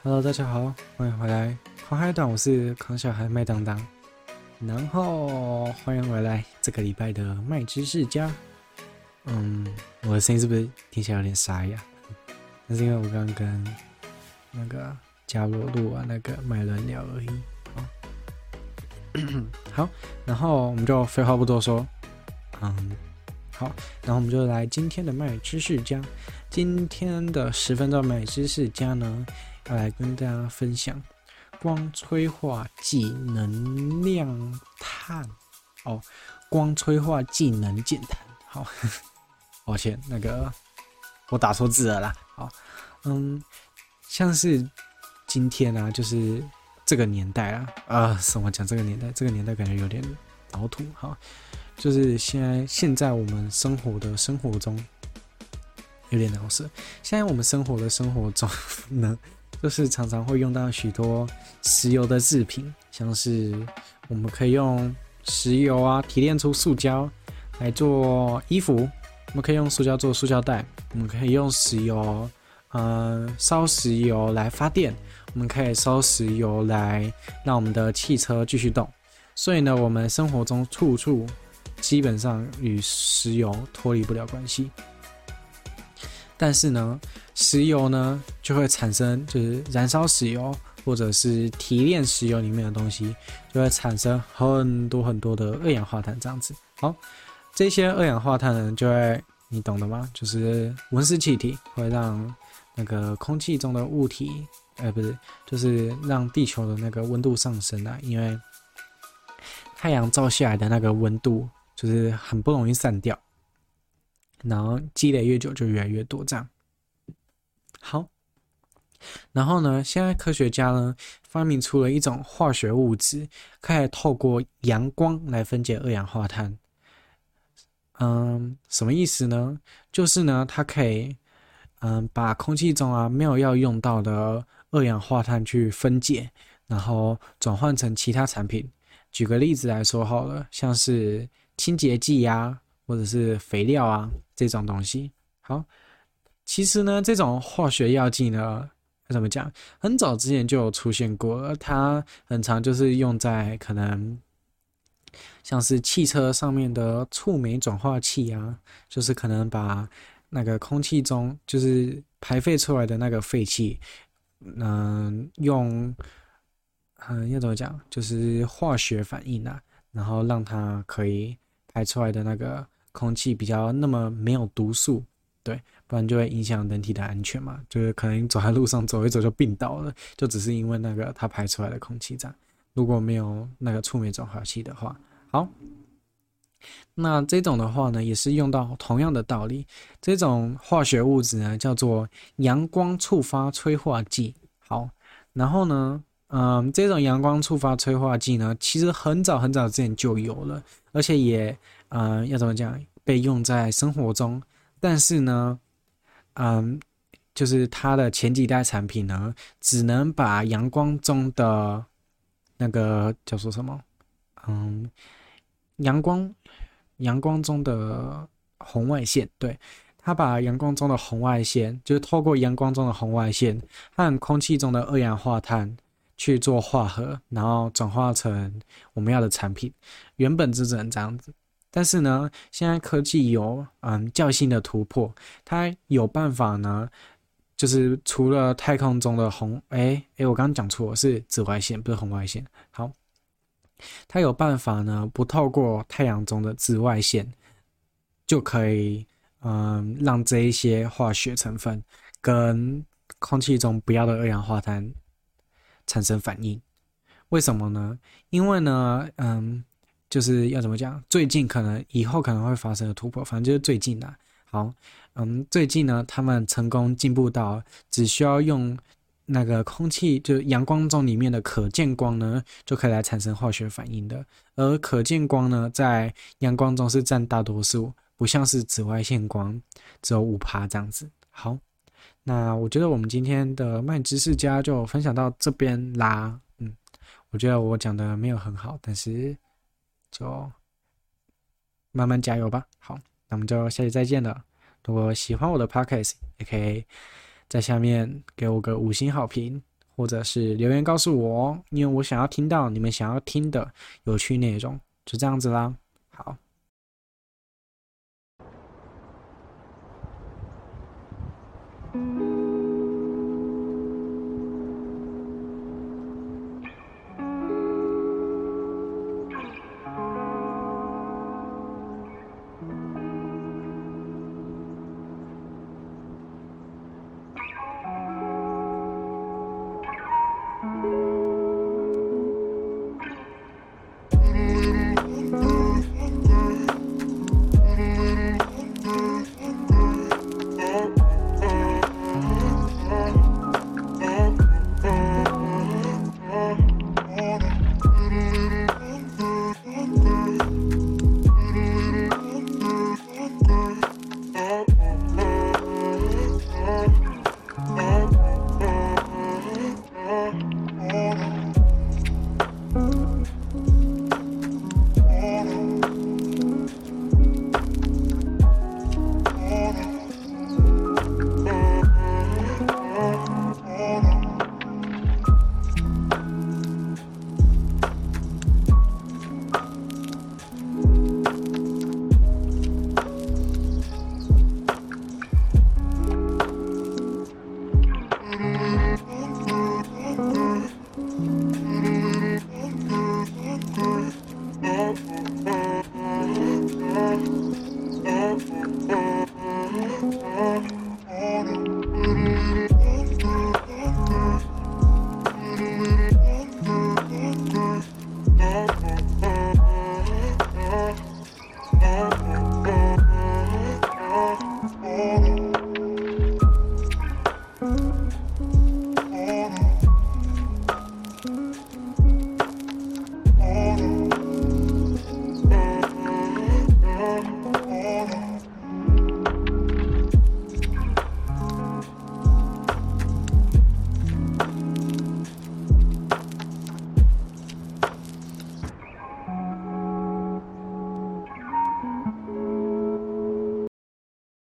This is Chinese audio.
Hello，大家好，欢迎回来。狂嗨党，我是狂小孩麦当当。然后欢迎回来这个礼拜的麦知识家。嗯，我的声音是不是听起来有点沙哑？那是因为我刚刚跟那个加罗录完那个麦伦聊而已。好，好，然后我们就废话不多说。嗯，好，然后我们就来今天的麦知识家。今天的十分钟麦知识家呢，来跟大家分享光催化剂能量碳哦，光催化剂能减碳。好，抱歉，那个我打错字了啦。好，嗯，像是今天啊，就是这个年代啊，啊，什么讲这个年代？这个年代感觉有点老土。哈，就是现在现在我们生活的生活中。有点难受。现在我们生活的生活中呢，就是常常会用到许多石油的制品，像是我们可以用石油啊提炼出塑胶来做衣服，我们可以用塑胶做塑胶袋，我们可以用石油，呃，烧石油来发电，我们可以烧石油来让我们的汽车继续动。所以呢，我们生活中处处基本上与石油脱离不了关系。但是呢，石油呢就会产生，就是燃烧石油或者是提炼石油里面的东西，就会产生很多很多的二氧化碳这样子。好，这些二氧化碳呢，就会你懂的吗？就是温室气体会让那个空气中的物体，呃，不是，就是让地球的那个温度上升啊，因为太阳照下来的那个温度就是很不容易散掉。然后积累越久就越来越多，这样。好，然后呢，现在科学家呢发明出了一种化学物质，可以透过阳光来分解二氧化碳。嗯，什么意思呢？就是呢，它可以嗯把空气中啊没有要用到的二氧化碳去分解，然后转换成其他产品。举个例子来说好了，像是清洁剂呀。或者是肥料啊这种东西，好，其实呢，这种化学药剂呢，怎么讲？很早之前就有出现过，它很常就是用在可能像是汽车上面的触媒转化器啊，就是可能把那个空气中就是排废出来的那个废气，嗯、用嗯要怎么讲？就是化学反应啊，然后让它可以排出来的那个。空气比较那么没有毒素，对，不然就会影响人体的安全嘛。就是可能走在路上走一走就病倒了，就只是因为那个它排出来的空气这样。如果没有那个触媒转化器的话，好，那这种的话呢，也是用到同样的道理。这种化学物质呢，叫做阳光触发催化剂。好，然后呢，嗯，这种阳光触发催化剂呢，其实很早很早之前就有了，而且也。嗯，要怎么讲？被用在生活中，但是呢，嗯，就是它的前几代产品呢，只能把阳光中的那个叫做什么？嗯，阳光，阳光中的红外线，对，它把阳光中的红外线，就是透过阳光中的红外线和空气中的二氧化碳去做化合，然后转化成我们要的产品。原本就只能这样子。但是呢，现在科技有嗯较新的突破，它有办法呢，就是除了太空中的红，哎哎，我刚刚讲错，是紫外线，不是红外线。好，它有办法呢，不透过太阳中的紫外线，就可以嗯让这一些化学成分跟空气中不要的二氧化碳产生反应。为什么呢？因为呢，嗯。就是要怎么讲？最近可能以后可能会发生的突破，反正就是最近啦。好，嗯，最近呢，他们成功进步到只需要用那个空气，就是阳光中里面的可见光呢，就可以来产生化学反应的。而可见光呢，在阳光中是占大多数，不像是紫外线光只有五趴这样子。好，那我觉得我们今天的麦知识家就分享到这边啦。嗯，我觉得我讲的没有很好，但是。就慢慢加油吧，好，那我们就下期再见了，如果喜欢我的 package 也可以在下面给我个五星好评，或者是留言告诉我，因为我想要听到你们想要听的有趣内容，就这样子啦。好。